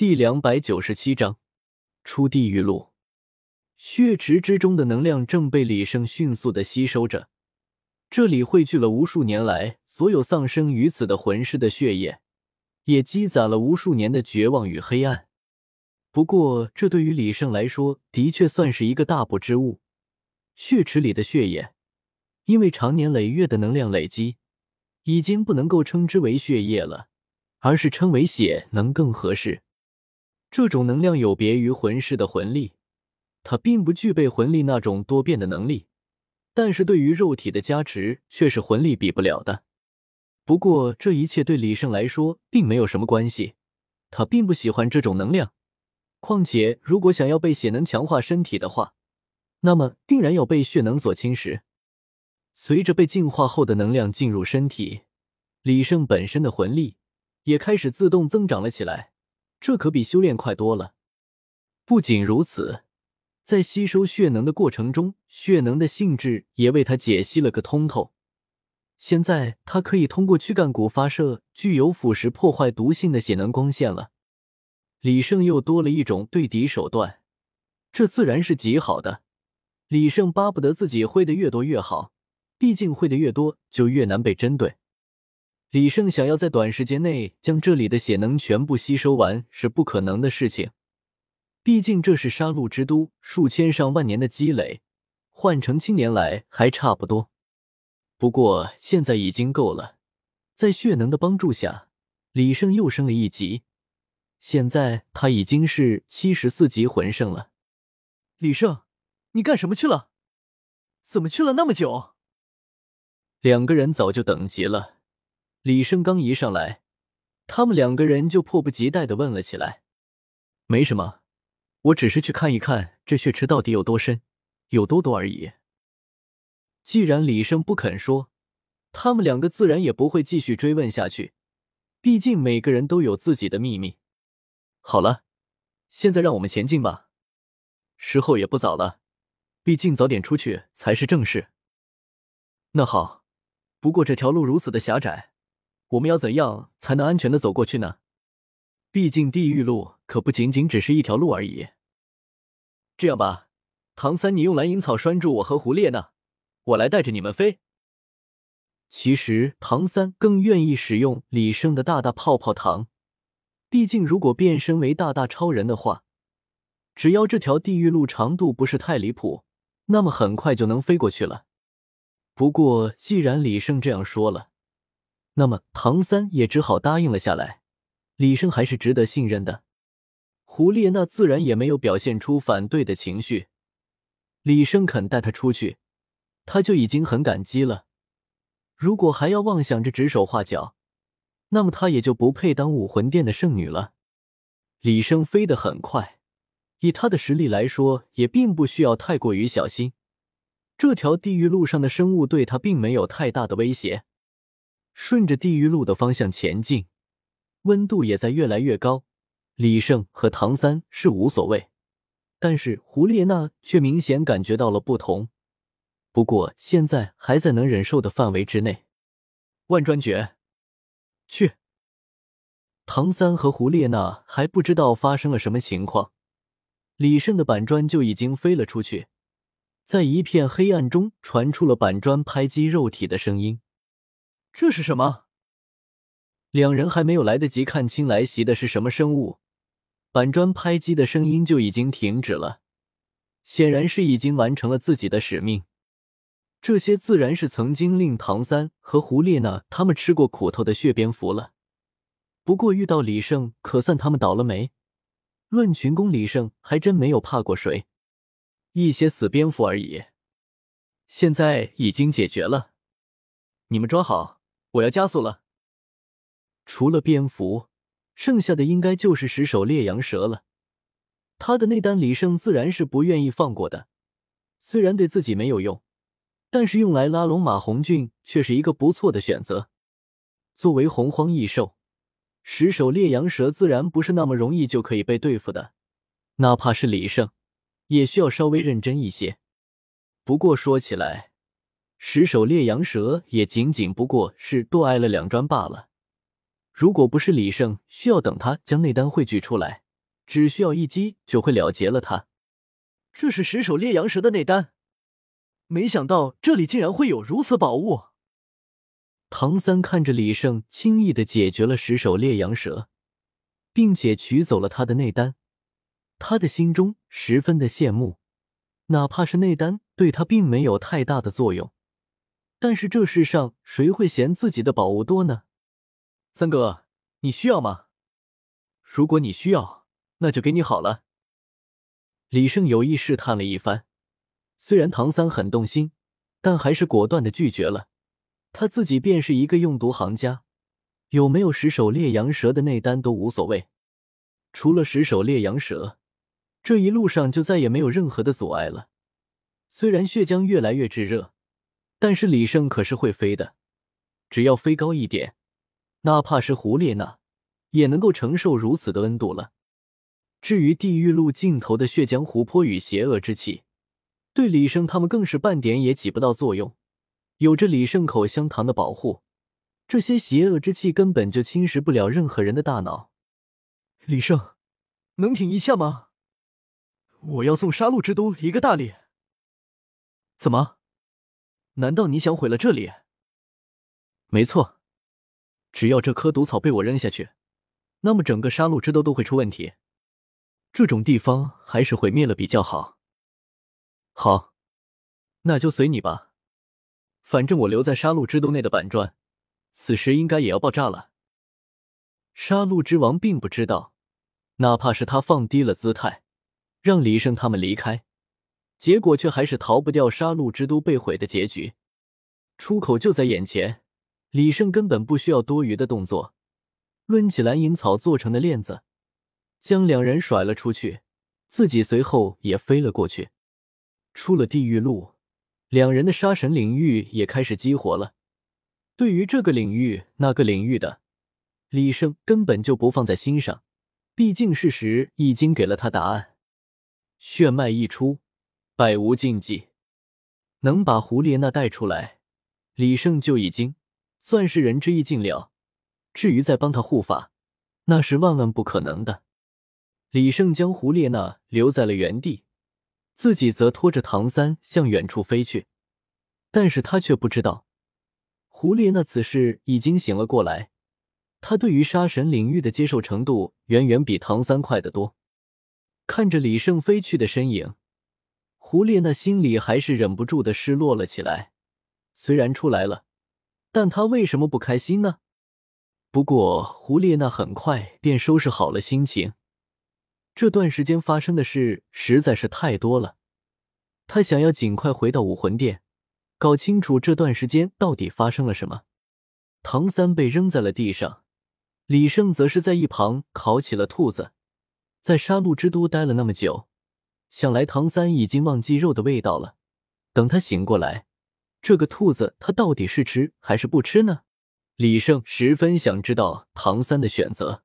第两百九十七章出地狱路。血池之中的能量正被李胜迅速的吸收着，这里汇聚了无数年来所有丧生于此的魂师的血液，也积攒了无数年的绝望与黑暗。不过，这对于李胜来说，的确算是一个大补之物。血池里的血液，因为长年累月的能量累积，已经不能够称之为血液了，而是称为血能更合适。这种能量有别于魂师的魂力，它并不具备魂力那种多变的能力，但是对于肉体的加持却是魂力比不了的。不过这一切对李胜来说并没有什么关系，他并不喜欢这种能量。况且，如果想要被血能强化身体的话，那么定然要被血能所侵蚀。随着被净化后的能量进入身体，李胜本身的魂力也开始自动增长了起来。这可比修炼快多了。不仅如此，在吸收血能的过程中，血能的性质也为他解析了个通透。现在他可以通过躯干骨发射具有腐蚀、破坏毒性的血能光线了。李胜又多了一种对敌手段，这自然是极好的。李胜巴不得自己会的越多越好，毕竟会的越多就越难被针对。李胜想要在短时间内将这里的血能全部吸收完是不可能的事情，毕竟这是杀戮之都数千上万年的积累，换成青年来还差不多。不过现在已经够了，在血能的帮助下，李胜又升了一级，现在他已经是七十四级魂圣了。李胜，你干什么去了？怎么去了那么久？两个人早就等急了。李胜刚一上来，他们两个人就迫不及待的问了起来：“没什么，我只是去看一看这血池到底有多深，有多多而已。”既然李胜不肯说，他们两个自然也不会继续追问下去。毕竟每个人都有自己的秘密。好了，现在让我们前进吧，时候也不早了，毕竟早点出去才是正事。那好，不过这条路如此的狭窄。我们要怎样才能安全的走过去呢？毕竟地狱路可不仅仅只是一条路而已。这样吧，唐三，你用蓝银草拴住我和胡列娜，我来带着你们飞。其实唐三更愿意使用李胜的大大泡泡糖，毕竟如果变身为大大超人的话，只要这条地狱路长度不是太离谱，那么很快就能飞过去了。不过既然李胜这样说了。那么唐三也只好答应了下来。李胜还是值得信任的，胡列娜自然也没有表现出反对的情绪。李胜肯带她出去，他就已经很感激了。如果还要妄想着指手画脚，那么他也就不配当武魂殿的圣女了。李胜飞得很快，以他的实力来说，也并不需要太过于小心。这条地狱路上的生物对他并没有太大的威胁。顺着地狱路的方向前进，温度也在越来越高。李胜和唐三是无所谓，但是胡列娜却明显感觉到了不同。不过现在还在能忍受的范围之内。万砖诀，去！唐三和胡列娜还不知道发生了什么情况，李胜的板砖就已经飞了出去，在一片黑暗中传出了板砖拍击肉体的声音。这是什么？两人还没有来得及看清来袭的是什么生物，板砖拍击的声音就已经停止了。显然是已经完成了自己的使命。这些自然是曾经令唐三和胡列娜他们吃过苦头的血蝙蝠了。不过遇到李胜，可算他们倒了霉。论群攻，李胜还真没有怕过谁，一些死蝙蝠而已。现在已经解决了，你们抓好。我要加速了。除了蝙蝠，剩下的应该就是十首烈阳蛇了。他的那单李胜自然是不愿意放过的。虽然对自己没有用，但是用来拉拢马红俊却是一个不错的选择。作为洪荒异兽，十首烈阳蛇自然不是那么容易就可以被对付的。哪怕是李胜，也需要稍微认真一些。不过说起来，十首烈阳蛇也仅仅不过是多挨了两砖罢了。如果不是李胜需要等他将内丹汇聚出来，只需要一击就会了结了他。这是十手烈阳蛇的内丹，没想到这里竟然会有如此宝物。唐三看着李胜轻易的解决了十手烈阳蛇，并且取走了他的内丹，他的心中十分的羡慕。哪怕是内丹对他并没有太大的作用，但是这世上谁会嫌自己的宝物多呢？三哥，你需要吗？如果你需要，那就给你好了。李胜有意试探了一番，虽然唐三很动心，但还是果断的拒绝了。他自己便是一个用毒行家，有没有十首烈阳蛇的内丹都无所谓。除了十首烈阳蛇，这一路上就再也没有任何的阻碍了。虽然血浆越来越炙热，但是李胜可是会飞的，只要飞高一点，哪怕是胡列娜也能够承受如此的温度了。至于地狱路尽头的血浆湖泊与邪恶之气，对李胜他们更是半点也起不到作用。有着李胜口香糖的保护，这些邪恶之气根本就侵蚀不了任何人的大脑。李胜，能挺一下吗？我要送杀戮之都一个大礼。怎么？难道你想毁了这里？没错，只要这棵毒草被我扔下去，那么整个杀戮之都都会出问题。这种地方还是毁灭了比较好。好，那就随你吧。反正我留在杀戮之都内的板砖，此时应该也要爆炸了。杀戮之王并不知道，哪怕是他放低了姿态，让李胜他们离开，结果却还是逃不掉杀戮之都被毁的结局。出口就在眼前，李胜根本不需要多余的动作，抡起蓝银草做成的链子，将两人甩了出去，自己随后也飞了过去，出了地狱路。两人的杀神领域也开始激活了。对于这个领域、那个领域的李胜根本就不放在心上，毕竟事实已经给了他答案。血脉一出，百无禁忌，能把胡列娜带出来，李胜就已经算是仁至义尽了。至于再帮他护法，那是万万不可能的。李胜将胡列娜留在了原地。自己则拖着唐三向远处飞去，但是他却不知道，胡列娜此时已经醒了过来。他对于杀神领域的接受程度远远比唐三快得多。看着李胜飞去的身影，胡列娜心里还是忍不住的失落了起来。虽然出来了，但她为什么不开心呢？不过胡列娜很快便收拾好了心情。这段时间发生的事实在是太多了，她想要尽快回到武魂殿，搞清楚这段时间到底发生了什么。唐三被扔在了地上，李胜则是在一旁烤起了兔子。在杀戮之都待了那么久，想来唐三已经忘记肉的味道了。等他醒过来，这个兔子他到底是吃还是不吃呢？李胜十分想知道唐三的选择。